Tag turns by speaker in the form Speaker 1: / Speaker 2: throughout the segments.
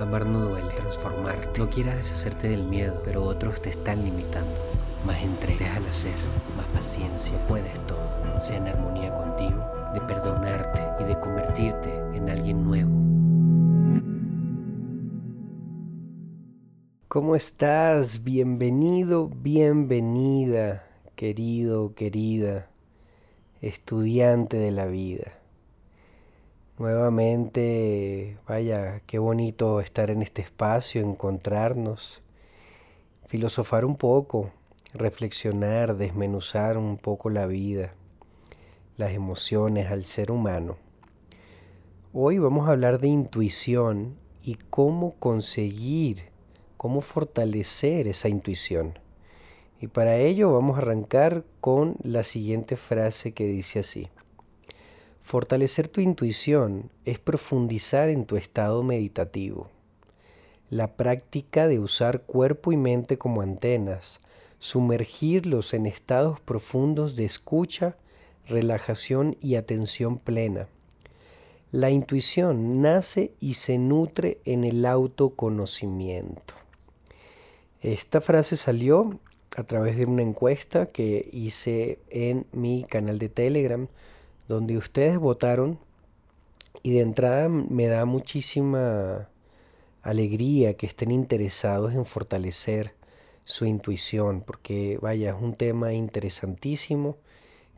Speaker 1: Amar no duele, transformarte. No quieras deshacerte del miedo, pero otros te están limitando. Más entrega, al hacer, más paciencia. Puedes todo. Sea en armonía contigo, de perdonarte y de convertirte en alguien nuevo.
Speaker 2: ¿Cómo estás? Bienvenido, bienvenida, querido, querida, estudiante de la vida. Nuevamente, vaya, qué bonito estar en este espacio, encontrarnos, filosofar un poco, reflexionar, desmenuzar un poco la vida, las emociones al ser humano. Hoy vamos a hablar de intuición y cómo conseguir, cómo fortalecer esa intuición. Y para ello vamos a arrancar con la siguiente frase que dice así. Fortalecer tu intuición es profundizar en tu estado meditativo. La práctica de usar cuerpo y mente como antenas, sumergirlos en estados profundos de escucha, relajación y atención plena. La intuición nace y se nutre en el autoconocimiento. Esta frase salió a través de una encuesta que hice en mi canal de Telegram donde ustedes votaron y de entrada me da muchísima alegría que estén interesados en fortalecer su intuición, porque vaya, es un tema interesantísimo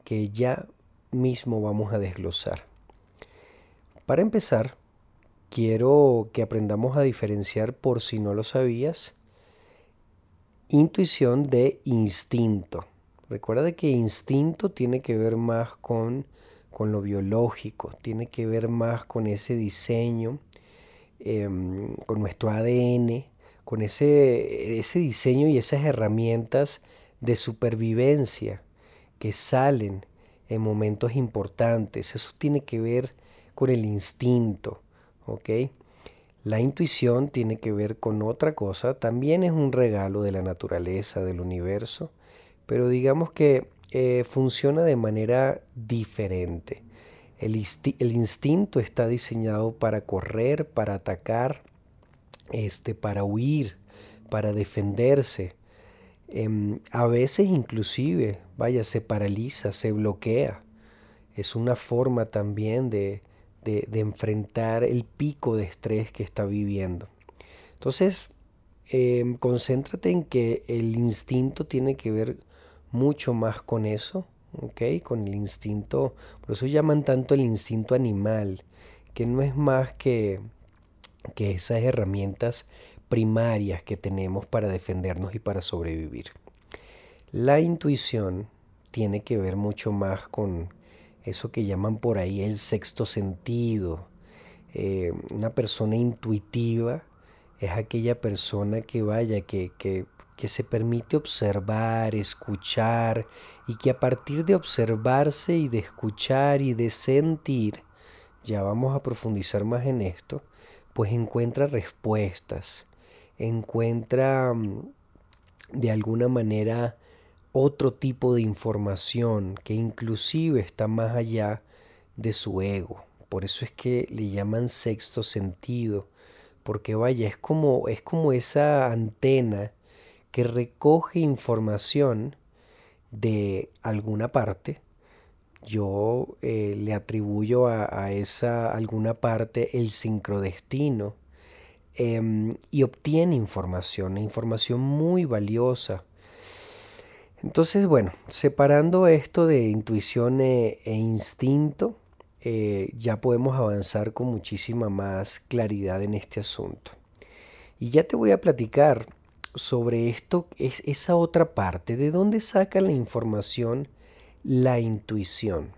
Speaker 2: que ya mismo vamos a desglosar. Para empezar, quiero que aprendamos a diferenciar, por si no lo sabías, intuición de instinto. Recuerda que instinto tiene que ver más con con lo biológico, tiene que ver más con ese diseño, em, con nuestro ADN, con ese, ese diseño y esas herramientas de supervivencia que salen en momentos importantes. Eso tiene que ver con el instinto, ¿ok? La intuición tiene que ver con otra cosa, también es un regalo de la naturaleza, del universo, pero digamos que eh, funciona de manera diferente. El, instinto está diseñado para correr, para atacar, este, para huir, para defenderse. Em, a veces inclusive, vaya, se paraliza, se bloquea. Es una forma también de, de, enfrentar el pico de estrés que está viviendo. Entonces, em, concéntrate en que el instinto tiene que ver mucho más con eso, ¿ok? Con el instinto, por eso llaman tanto el instinto animal, que no es más que, que esas herramientas primarias que tenemos para defendernos y para sobrevivir. La intuición tiene que ver mucho más con eso que llaman por ahí el sexto sentido. Eh, una persona intuitiva es aquella persona que vaya, que, que que se permite observar, escuchar y que a partir de observarse y de escuchar y de sentir, ya vamos a profundizar más en esto, pues encuentra respuestas, encuentra mm, de alguna manera otro tipo de información que inclusive está más allá de su ego. Por eso es que le llaman sexto sentido, porque vaya, es como, es como esa antena que recoge información de alguna parte. Yo eh, le atribuyo a, esa alguna parte el sincrodestino em, y obtiene información, información muy valiosa. Entonces, bueno, separando esto de intuición e, e instinto, eh, ya podemos avanzar con muchísima más claridad en este asunto. Y ya te voy a platicar sobre esto es esa otra parte. ¿De dónde saca la información la intuición?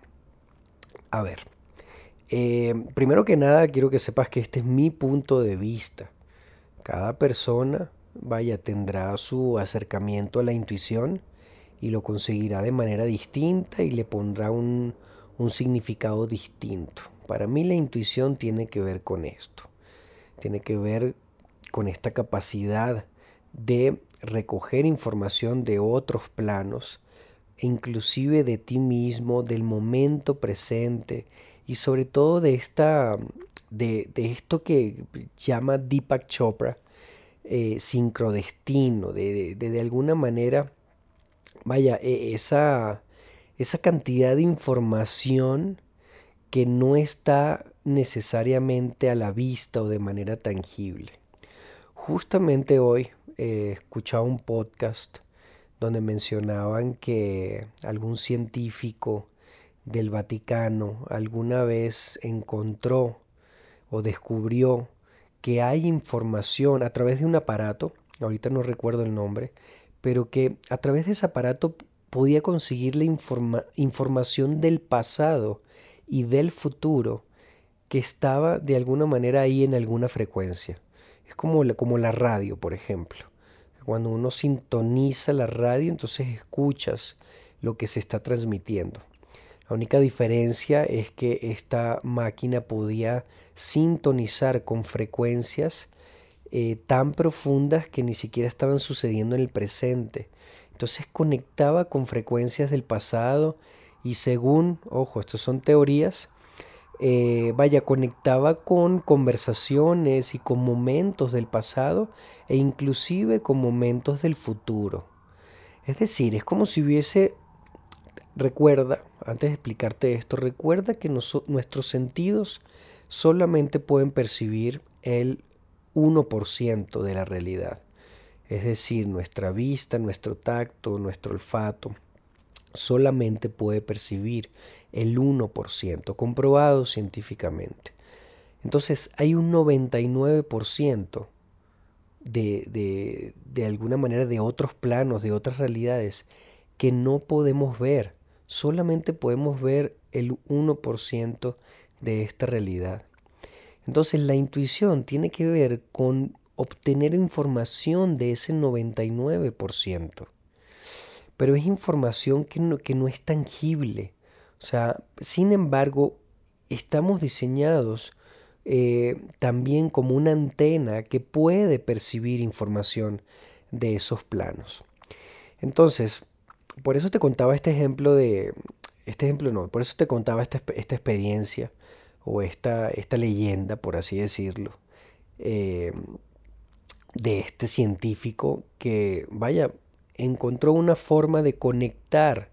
Speaker 2: A ver, eh, primero que nada quiero que sepas que este es mi punto de vista. Cada persona, vaya, tendrá su acercamiento a la intuición y lo conseguirá de manera distinta y le pondrá un, un significado distinto. Para mí la intuición tiene que ver con esto. Tiene que ver con esta capacidad de recoger información de otros planos, e inclusive de ti mismo, del momento presente y sobre todo de esta de, esto que llama Deepak Chopra eh, sincrodestino, de, de, de, alguna manera, vaya, e, esa, esa cantidad de información que no está necesariamente a la vista o de manera tangible. Justamente hoy eh, escuchaba un podcast donde mencionaban que algún científico del Vaticano alguna vez encontró o descubrió que hay información a través de un aparato, ahorita no recuerdo el nombre, pero que a través de ese aparato podía conseguir la información del pasado y del futuro que estaba de alguna manera ahí en alguna frecuencia. Es como la, como la radio, por ejemplo. Cuando uno sintoniza la radio, entonces escuchas lo que se está transmitiendo. La única diferencia es que esta máquina podía sintonizar con frecuencias eh, tan profundas que ni siquiera estaban sucediendo en el presente. Entonces conectaba con frecuencias del pasado y según, ojo, estas son teorías, eh, vaya, conectaba con conversaciones y con momentos del pasado e inclusive con momentos del futuro. Es decir, es como si hubiese, recuerda, antes de explicarte esto, recuerda que nuestros sentidos solamente pueden percibir el 1% de la realidad. Es decir, nuestra vista, nuestro tacto, nuestro olfato, solamente puede percibir el 1%, comprobado científicamente. Entonces hay un 99% de, de, de alguna manera de otros planos, de otras realidades que no podemos ver. Solamente podemos ver el 1% de esta realidad. Entonces la intuición tiene que ver con obtener información de ese 99% pero es información que no, que no es tangible. O sea, sin embargo, estamos diseñados eh, también como una antena que puede percibir información de esos planos. Entonces, por eso te contaba este ejemplo de, este ejemplo no, por eso te contaba esta, esta experiencia o esta, esta leyenda, por así decirlo, eh, de este científico que, vaya, encontró una forma de conectar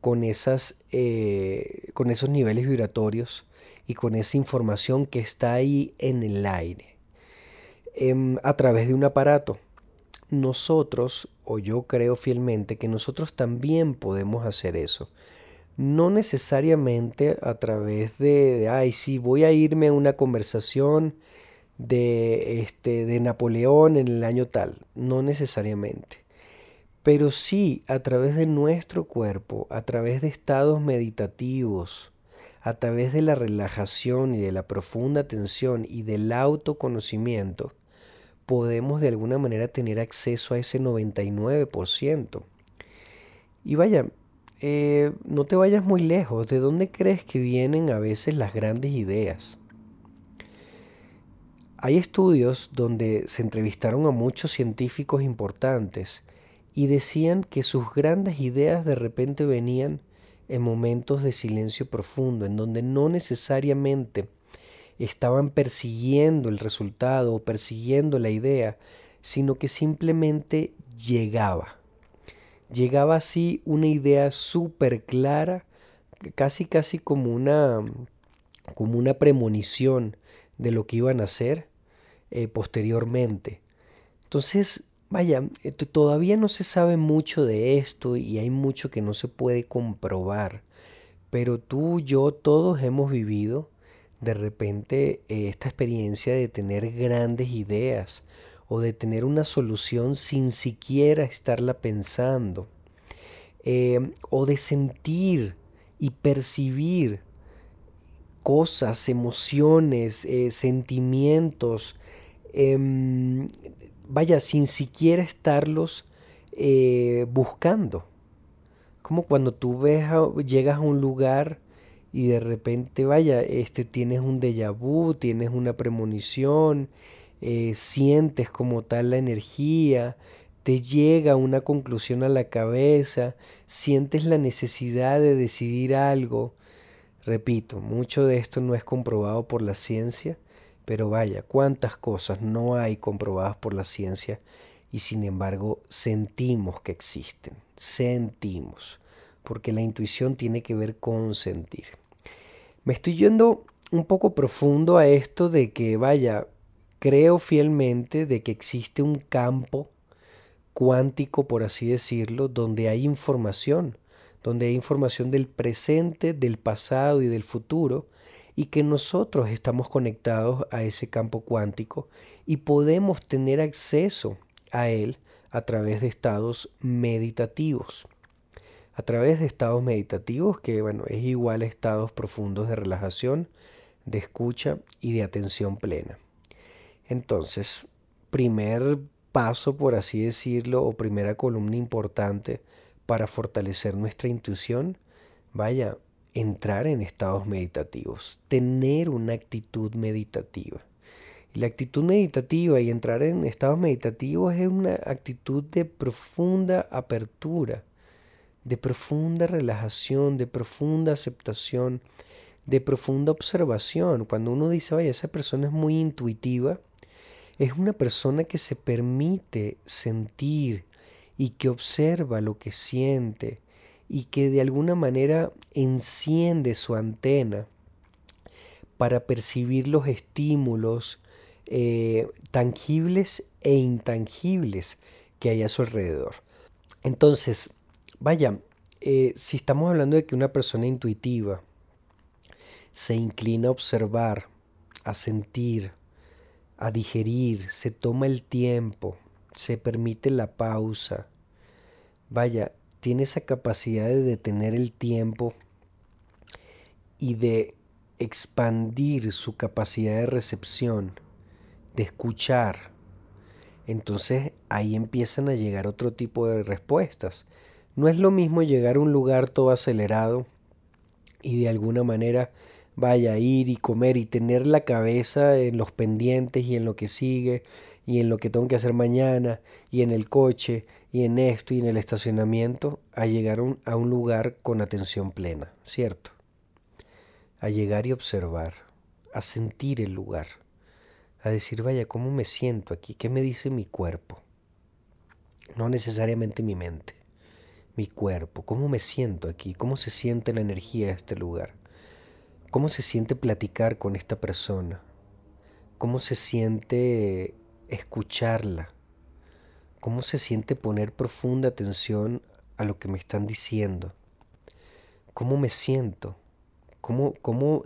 Speaker 2: con, esas, eh, con esos niveles vibratorios y con esa información que está ahí en el aire em, a través de un aparato. Nosotros, o yo creo fielmente que nosotros también podemos hacer eso. No necesariamente a través de, ay, sí, voy a irme a una conversación de, este, de Napoleón en el año tal. No necesariamente pero sí a través de nuestro cuerpo, a través de estados meditativos, a través de la relajación y de la profunda atención y del autoconocimiento, podemos de alguna manera tener acceso a ese 99%. Y vaya, eh, no te vayas muy lejos. ¿De dónde crees que vienen a veces las grandes ideas? Hay estudios donde se entrevistaron a muchos científicos importantes y decían que sus grandes ideas de repente venían en momentos de silencio profundo, en donde no necesariamente estaban persiguiendo el resultado o persiguiendo la idea, sino que simplemente llegaba. Llegaba así una idea súper clara, casi casi como una, como una premonición de lo que iban a hacer eh, posteriormente. Entonces Vaya, eh, todavía no se sabe mucho de esto y hay mucho que no se puede comprobar, pero tú, yo, todos hemos vivido de repente eh, esta experiencia de tener grandes ideas o de tener una solución sin siquiera estarla pensando, em, o de sentir y percibir cosas, emociones, eh, sentimientos, em, vaya, sin siquiera estarlos eh, buscando. Como cuando tú ves llegas a un lugar y de repente, vaya, este, tienes un déjà vu, tienes una premonición, eh, sientes como tal la energía, te llega una conclusión a la cabeza, sientes la necesidad de decidir algo. Repito, mucho de esto no es comprobado por la ciencia, pero vaya, cuántas cosas no hay comprobadas por la ciencia y sin embargo sentimos que existen, sentimos, porque la intuición tiene que ver con sentir. Me estoy yendo un poco profundo a esto de que, vaya, creo fielmente de que existe un campo cuántico, por así decirlo, donde hay información, donde hay información del presente, del pasado y del futuro, y que nosotros estamos conectados a ese campo cuántico y podemos tener acceso a él a través de estados meditativos. A través de estados meditativos que, bueno, es igual a estados profundos de relajación, de escucha y de atención plena. Entonces, primer paso, por así decirlo, o primera columna importante para fortalecer nuestra intuición, vaya, entrar en estados meditativos, tener una actitud meditativa. Y la actitud meditativa y entrar en estados meditativos es una actitud de profunda apertura, de profunda relajación, de profunda aceptación, de profunda observación. Cuando uno dice, vaya, esa persona es muy intuitiva, es una persona que se permite sentir y que observa lo que siente y que de alguna manera enciende su antena para percibir los estímulos eh, tangibles e intangibles que hay a su alrededor. Entonces, vaya, eh, si estamos hablando de que una persona intuitiva se inclina a observar, a sentir, a digerir, se toma el tiempo, se permite la pausa, vaya, tiene esa capacidad de detener el tiempo y de expandir su capacidad de recepción, de escuchar. Entonces ahí empiezan a llegar otro tipo de respuestas. No es lo mismo llegar a un lugar todo acelerado y de alguna manera vaya ir y comer y tener la cabeza en los pendientes y en lo que sigue y en lo que tengo que hacer mañana y en el coche y en esto y en el estacionamiento a llegar a un lugar con atención plena, ¿cierto? A llegar y observar, a sentir el lugar, a decir, vaya, ¿cómo me siento aquí? ¿Qué me dice mi cuerpo? No necesariamente mi mente, mi cuerpo, ¿cómo me siento aquí? ¿Cómo se siente la energía de este lugar? ¿Cómo se siente platicar con esta persona? ¿Cómo se siente escucharla? ¿Cómo se siente poner profunda atención a lo que me están diciendo? ¿Cómo me siento? ¿Cómo, cómo,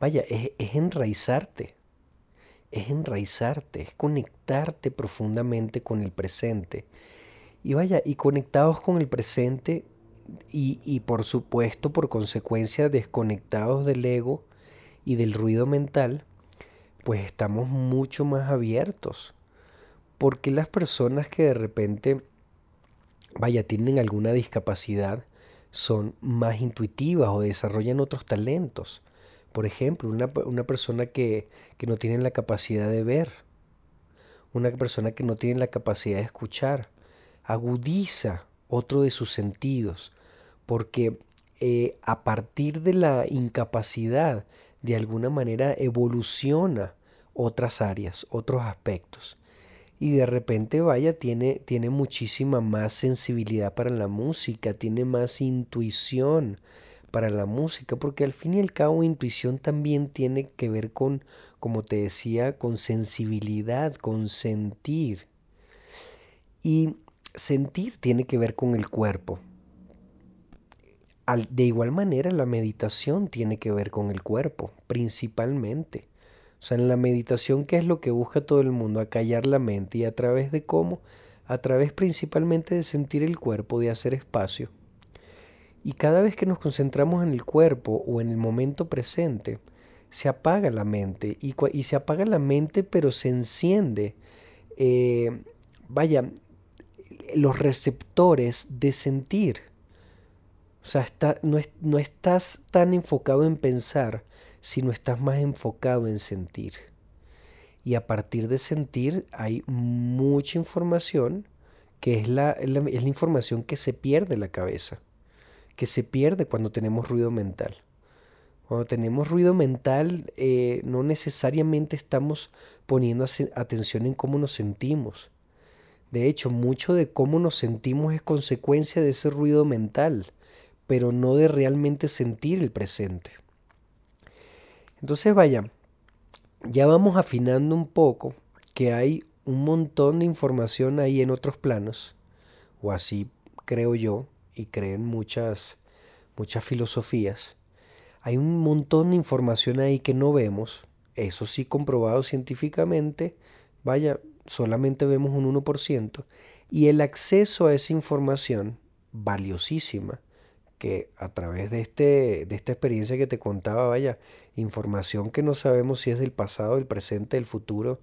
Speaker 2: vaya, es, es enraizarte, es enraizarte, es conectarte profundamente con el presente. Y vaya, y conectados con el presente y, por supuesto por consecuencia desconectados del ego y del ruido mental, pues estamos mucho más abiertos. Porque las personas que de repente, vaya, tienen alguna discapacidad, son más intuitivas o desarrollan otros talentos. Por ejemplo, una, una persona que, que no tiene la capacidad de ver, una persona que no tiene la capacidad de escuchar, agudiza otro de sus sentidos, porque eh, a partir de la incapacidad, de alguna manera evoluciona otras áreas, otros aspectos. Y de repente, vaya, tiene, tiene muchísima más sensibilidad para la música, tiene más intuición para la música, porque al fin y al cabo intuición también tiene que ver con, como te decía, con sensibilidad, con sentir. Y sentir tiene que ver con el cuerpo. de igual manera, la meditación tiene que ver con el cuerpo, principalmente. O sea, en la meditación, ¿qué es lo que busca todo el mundo? A callar la mente. ¿Y a través de cómo? A través principalmente de sentir el cuerpo, de hacer espacio. Y cada vez que nos concentramos en el cuerpo o en el momento presente, se apaga la mente. Y, y se apaga la mente, pero se enciende. Eh, vaya, los receptores de sentir. O sea, no, no estás tan enfocado en pensar, sino estás más enfocado en sentir. Y a partir de sentir hay mucha información que es la, es la, información que se pierde la cabeza, que se pierde cuando tenemos ruido mental. Cuando tenemos ruido mental, eh, no necesariamente estamos poniendo atención en cómo nos sentimos. De hecho, mucho de cómo nos sentimos es consecuencia de ese ruido mental, pero no de realmente sentir el presente. Entonces, vaya, ya vamos afinando un poco que hay un montón de información ahí en otros planos, o así creo yo, y creen muchas, muchas filosofías. Hay un montón de información ahí que no vemos, eso sí comprobado científicamente, vaya, solamente vemos un 1%, y el acceso a esa información valiosísima, que a través de, este, de esta experiencia que te contaba, vaya, información que no sabemos si es del pasado, del presente, del futuro,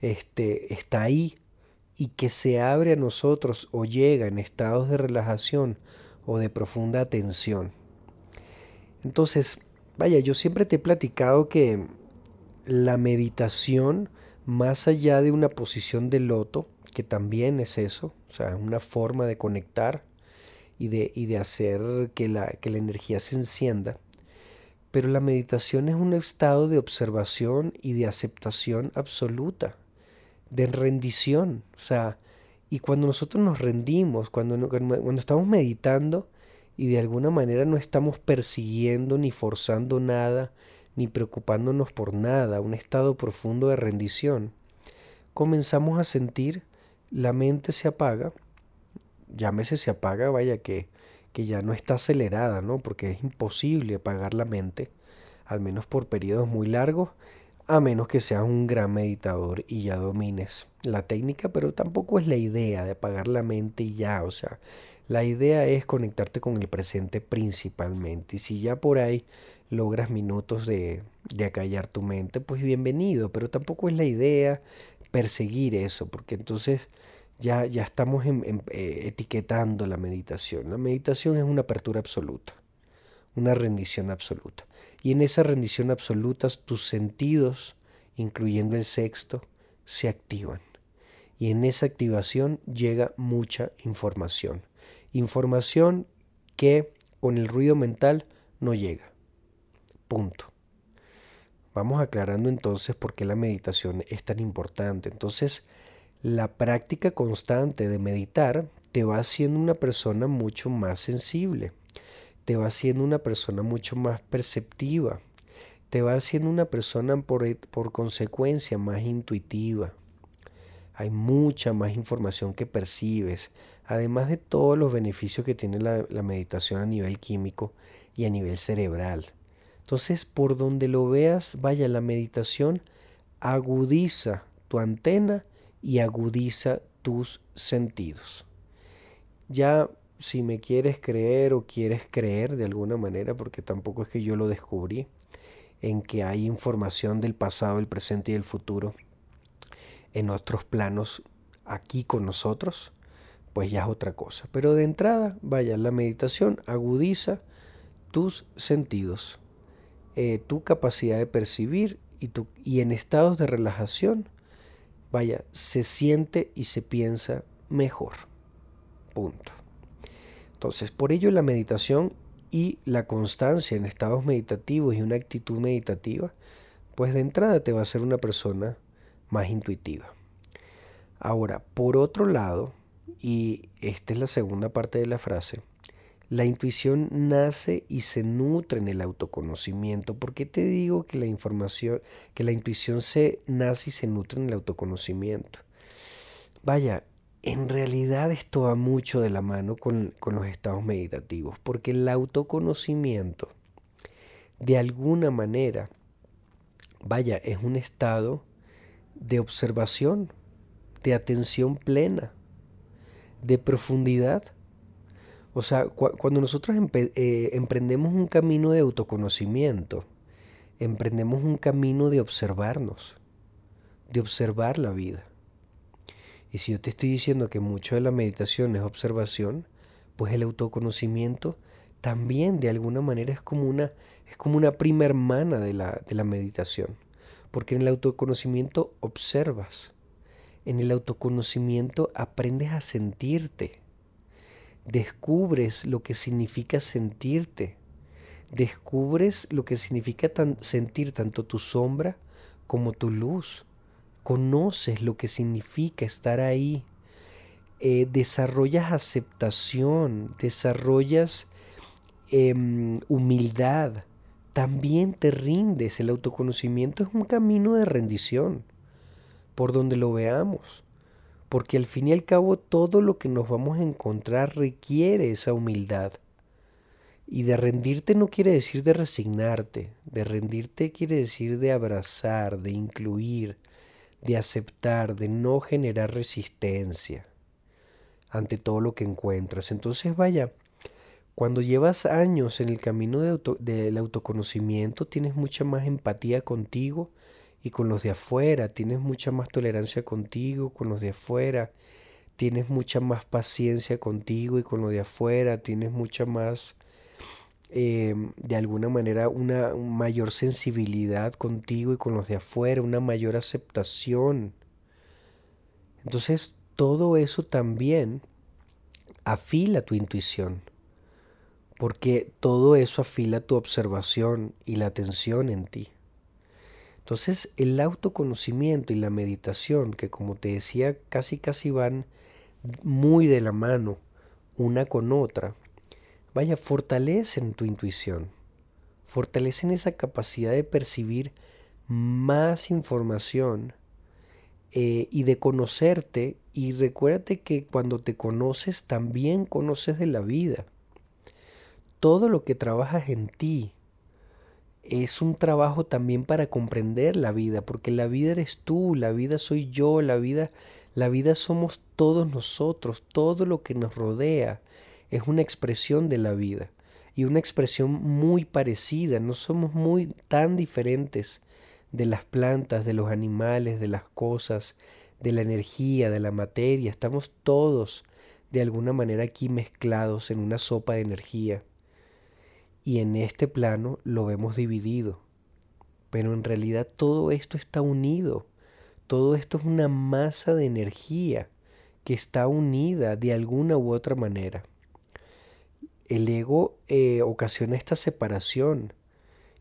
Speaker 2: este, está ahí y que se abre a nosotros o llega en estados de relajación o de profunda atención. Entonces, vaya, yo siempre te he platicado que la meditación, más allá de una posición de loto, que también es eso, o sea, una forma de conectar y de, y de hacer que la, que la energía se encienda, pero la meditación es un estado de observación y de aceptación absoluta de rendición. O sea, y cuando nosotros nos rendimos, cuando, cuando estamos meditando y de alguna manera no estamos persiguiendo ni forzando nada, ni preocupándonos por nada, un estado profundo de rendición, comenzamos a sentir la mente se apaga, llámese se apaga, vaya que, que ya no está acelerada, ¿no? Porque es imposible apagar la mente, al menos por periodos muy largos, a menos que seas un gran meditador y ya domines la técnica, pero tampoco es la idea de apagar la mente y ya, o sea, la idea es conectarte con el presente principalmente. Y si ya por ahí logras minutos de, de acallar tu mente, pues bienvenido, pero tampoco es la idea perseguir eso, porque entonces ya, ya estamos eh, etiquetando la meditación. La meditación es una apertura absoluta, una rendición absoluta. Y en esa rendición absoluta tus sentidos, incluyendo el sexto, se activan. Y en esa activación llega mucha información. Información que con el ruido mental no llega. Punto. Vamos aclarando entonces por qué la meditación es tan importante. Entonces, la práctica constante de meditar te va haciendo una persona mucho más sensible te va haciendo una persona mucho más perceptiva, te va haciendo una persona por, por consecuencia más intuitiva. Hay mucha más información que percibes, además de todos los beneficios que tiene la, la meditación a nivel químico y a nivel cerebral. Entonces, por donde lo veas, vaya, la meditación agudiza tu antena y agudiza tus sentidos. Ya si me quieres creer o quieres creer de alguna manera, porque tampoco es que yo lo descubrí, en que hay información del pasado, el presente y el futuro en otros planos aquí con nosotros, pues ya es otra cosa. Pero de entrada, vaya, la meditación agudiza tus sentidos, eh, tu capacidad de percibir y, tu, y en estados de relajación, vaya, se siente y se piensa mejor. Punto. Entonces, por ello la meditación y la constancia en estados meditativos y una actitud meditativa, pues de entrada te va a hacer una persona más intuitiva. Ahora, por otro lado, y esta es la segunda parte de la frase, la intuición nace y se nutre en el autoconocimiento. ¿Por qué te digo que la información, que la intuición se nace y se nutre en el autoconocimiento? Vaya, en realidad esto va mucho de la mano con, los estados meditativos, porque el autoconocimiento, de alguna manera, vaya, es un estado de observación, de atención plena, de profundidad. O sea, cuando nosotros eh, emprendemos un camino de autoconocimiento, emprendemos un camino de observarnos, de observar la vida. Y si yo te estoy diciendo que mucho de la meditación es observación, pues el autoconocimiento también de alguna manera es como una, es como una prima hermana de la, de la meditación. Porque en el autoconocimiento observas. En el autoconocimiento aprendes a sentirte. Descubres lo que significa sentirte. descubres lo que significa sentir tanto tu sombra como tu luz. Conoces lo que significa estar ahí. Eh, desarrollas aceptación, desarrollas em, humildad. También te rindes. El autoconocimiento es un camino de rendición, por donde lo veamos. Porque al fin y al cabo todo lo que nos vamos a encontrar requiere esa humildad. Y de rendirte no quiere decir de resignarte, de rendirte quiere decir de abrazar, de incluir, de aceptar, de no generar resistencia ante todo lo que encuentras. Entonces vaya, cuando llevas años en el camino del autoconocimiento, tienes mucha más empatía contigo y con los de afuera, tienes mucha más tolerancia contigo, con los de afuera, tienes mucha más paciencia contigo y con los de afuera, tienes mucha más eh, de alguna manera una mayor sensibilidad contigo y con los de afuera, una mayor aceptación. Entonces todo eso también afila tu intuición, porque todo eso afila tu observación y la atención en ti. Entonces el autoconocimiento y la meditación, que como te decía, casi casi van muy de la mano una con otra, vaya, fortalecen tu intuición, fortalecen esa capacidad de percibir más información eh, y de conocerte. Y recuérdate que cuando te conoces también conoces de la vida. Todo lo que trabajas en ti es un trabajo también para comprender la vida, porque la vida eres tú, la vida soy yo, la vida, la vida somos todos nosotros, todo lo que nos rodea es una expresión de la vida y una expresión muy parecida, no somos muy tan diferentes de las plantas, de los animales, de las cosas, de la energía, de la materia, estamos todos de alguna manera aquí mezclados en una sopa de energía. Y en este plano lo vemos dividido. Pero en realidad todo esto está unido. Todo esto es una masa de energía que está unida de alguna u otra manera el ego eh, ocasiona esta separación.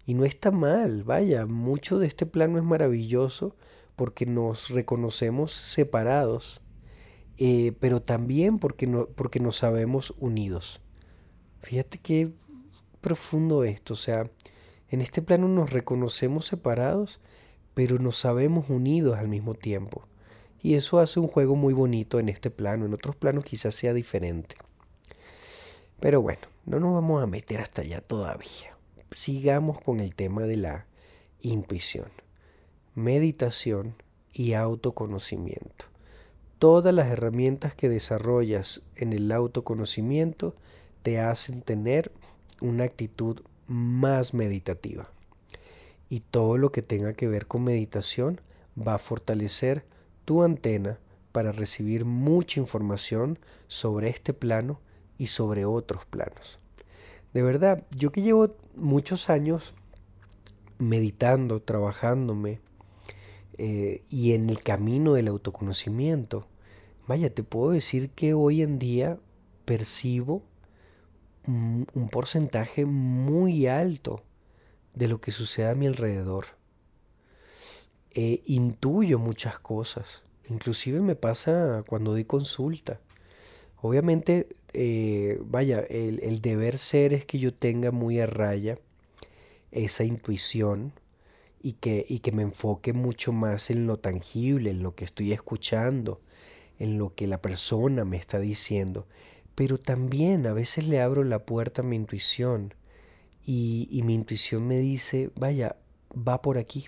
Speaker 2: Y no está mal, vaya, mucho de este plano es maravilloso porque nos reconocemos separados, eh, pero también porque, no, porque nos sabemos unidos. Fíjate qué profundo esto, o sea, en este plano nos reconocemos separados, pero nos sabemos unidos al mismo tiempo. Y eso hace un juego muy bonito en este plano, en otros planos quizás sea diferente. Pero bueno, no nos vamos a meter hasta allá todavía. Sigamos con el tema de la intuición, meditación y autoconocimiento. Todas las herramientas que desarrollas en el autoconocimiento te hacen tener una actitud más meditativa. Y todo lo que tenga que ver con meditación va a fortalecer tu antena para recibir mucha información sobre este plano y sobre otros planos. De verdad, yo que llevo muchos años meditando, trabajándome eh, y en el camino del autoconocimiento, vaya, te puedo decir que hoy en día percibo un, porcentaje muy alto de lo que sucede a mi alrededor. Eh, intuyo muchas cosas. Inclusive me pasa cuando doy consulta. Obviamente eh, vaya, el, deber ser es que yo tenga muy a raya esa intuición y que, y que me enfoque mucho más en lo tangible, en lo que estoy escuchando, en lo que la persona me está diciendo. Pero también a veces le abro la puerta a mi intuición y, mi intuición me dice, vaya, va por aquí,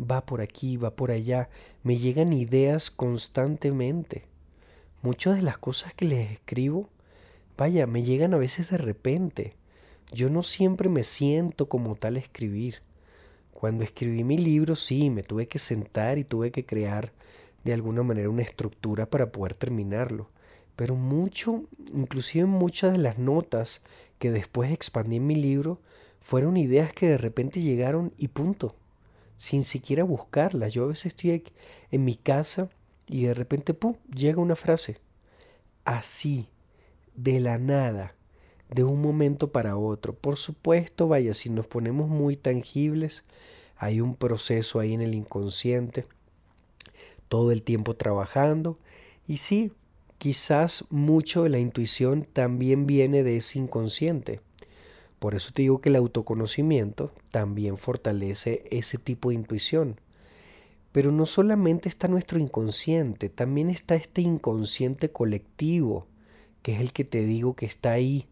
Speaker 2: va por aquí, va por allá. Me llegan ideas constantemente Muchas de las cosas que les escribo, vaya, me llegan a veces de repente. Yo no siempre me siento como tal escribir. Cuando escribí mi libro, sí, me tuve que sentar y tuve que crear de alguna manera una estructura para poder terminarlo. Pero mucho, inclusive muchas de las notas que después expandí en mi libro, fueron ideas que de repente llegaron y punto, sin siquiera buscarlas. Yo a veces estoy en mi casa y de repente, ¡pum!, llega una frase. Así, de la nada, de un momento para otro. Por supuesto, vaya, si nos ponemos muy tangibles, hay un proceso ahí en el inconsciente, todo el tiempo trabajando. Y sí, quizás mucho de la intuición también viene de ese inconsciente. Por eso te digo que el autoconocimiento también fortalece ese tipo de intuición. Pero no solamente está nuestro inconsciente, también está este inconsciente colectivo, que es el que te digo que está ahí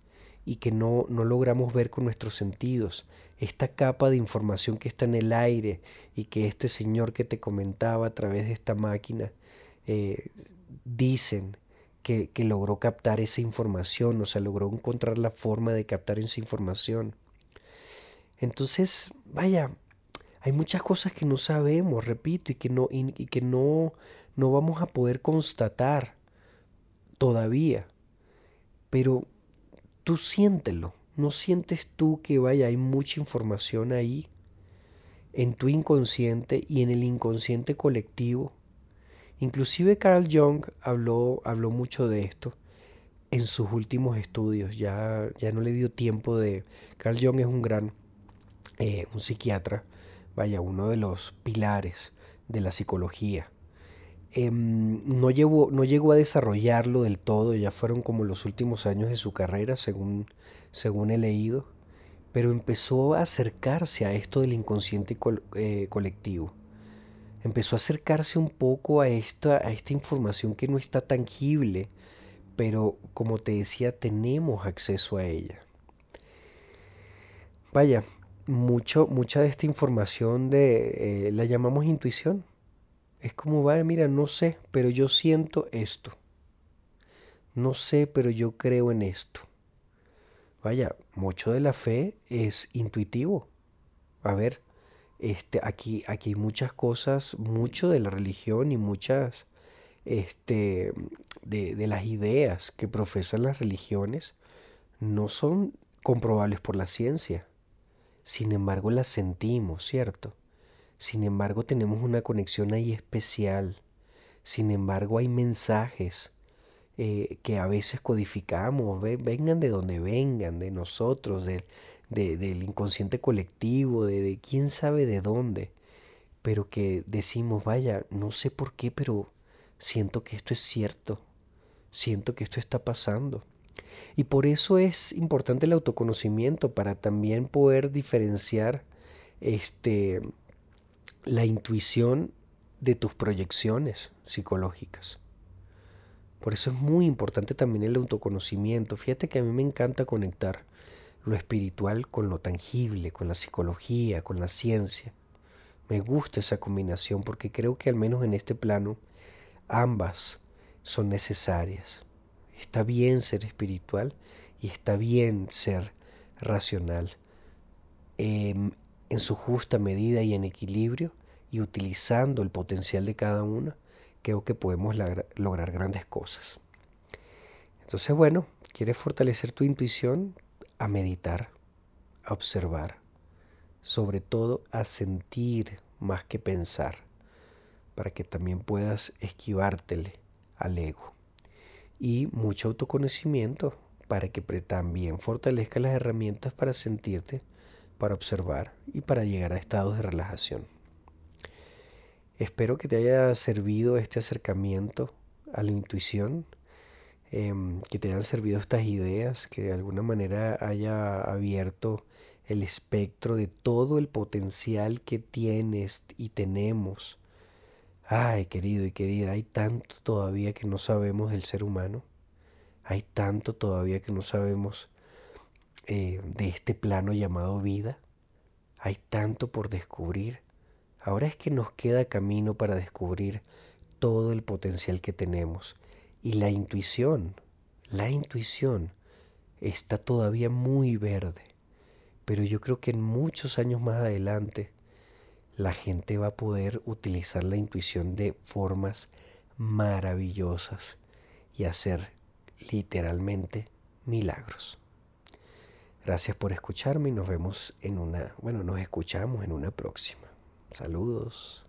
Speaker 2: y que no, no logramos ver con nuestros sentidos. Esta capa de información que está en el aire y que este señor que te comentaba a través de esta máquina eh, dicen que, que, logró captar esa información, o sea, logró encontrar la forma de captar esa información. Entonces, vaya, hay muchas cosas que no sabemos, repito, y que no, y, que no, no vamos a poder constatar todavía. Pero tú siéntelo. ¿No sientes tú que vaya, hay mucha información ahí en tu inconsciente y en el inconsciente colectivo? Inclusive Carl Jung habló, habló mucho de esto en sus últimos estudios. Ya, ya no le dio tiempo de... Carl Jung es un gran, eh, un psiquiatra, vaya, uno de los pilares de la psicología. Em, no, llegó, no llegó a desarrollarlo del todo, ya fueron como los últimos años de su carrera, según, según he leído, pero empezó a acercarse a esto del inconsciente eh, colectivo. Empezó a acercarse un poco a esta, a esta información que no está tangible, pero como te decía, tenemos acceso a ella. Vaya, mucho, mucha de esta información de, eh, la llamamos intuición es como, vale, mira, no sé, pero yo siento esto. No sé, pero yo creo en esto. Vaya, mucho de la fe es intuitivo. A ver, este, aquí, aquí hay muchas cosas, mucho de la religión y muchas este, de, de las ideas que profesan las religiones no son comprobables por la ciencia. Sin embargo, las sentimos, ¿cierto? Sin embargo, tenemos una conexión ahí especial. Sin embargo, hay mensajes eh, que a veces codificamos, vengan de donde vengan, de nosotros, de, del inconsciente colectivo, de, de quién sabe de dónde, pero que decimos, vaya, no sé por qué, pero siento que esto es cierto, siento que esto está pasando. Y por eso es importante el autoconocimiento, para también poder diferenciar este, la intuición de tus proyecciones psicológicas. Por eso es muy importante también el autoconocimiento. Fíjate que a mí me encanta conectar lo espiritual con lo tangible, con la psicología, con la ciencia. Me gusta esa combinación porque creo que al menos en este plano ambas son necesarias. Está bien ser espiritual y está bien ser racional. Em, en su justa medida y en equilibrio y utilizando el potencial de cada una, creo que podemos lograr grandes cosas. Entonces, bueno, quieres fortalecer tu intuición a meditar, a observar, sobre todo a sentir más que pensar, para que también puedas esquivártele al ego. Y mucho autoconocimiento para que también fortalezca las herramientas para sentirte para observar y para llegar a estados de relajación. Espero que te haya servido este acercamiento a la intuición, em, que te hayan servido estas ideas, que de alguna manera haya abierto el espectro de todo el potencial que tienes y tenemos. Ay, querido y querida, hay tanto todavía que no sabemos del ser humano. Hay tanto todavía que no sabemos eh, de este plano llamado vida. Hay tanto por descubrir. Ahora es que nos queda camino para descubrir todo el potencial que tenemos. Y la intuición, la intuición está todavía muy verde. Pero yo creo que en muchos años más adelante la gente va a poder utilizar la intuición de formas maravillosas y hacer literalmente milagros. Gracias por escucharme y nos vemos en una, bueno, nos escuchamos en una próxima. Saludos.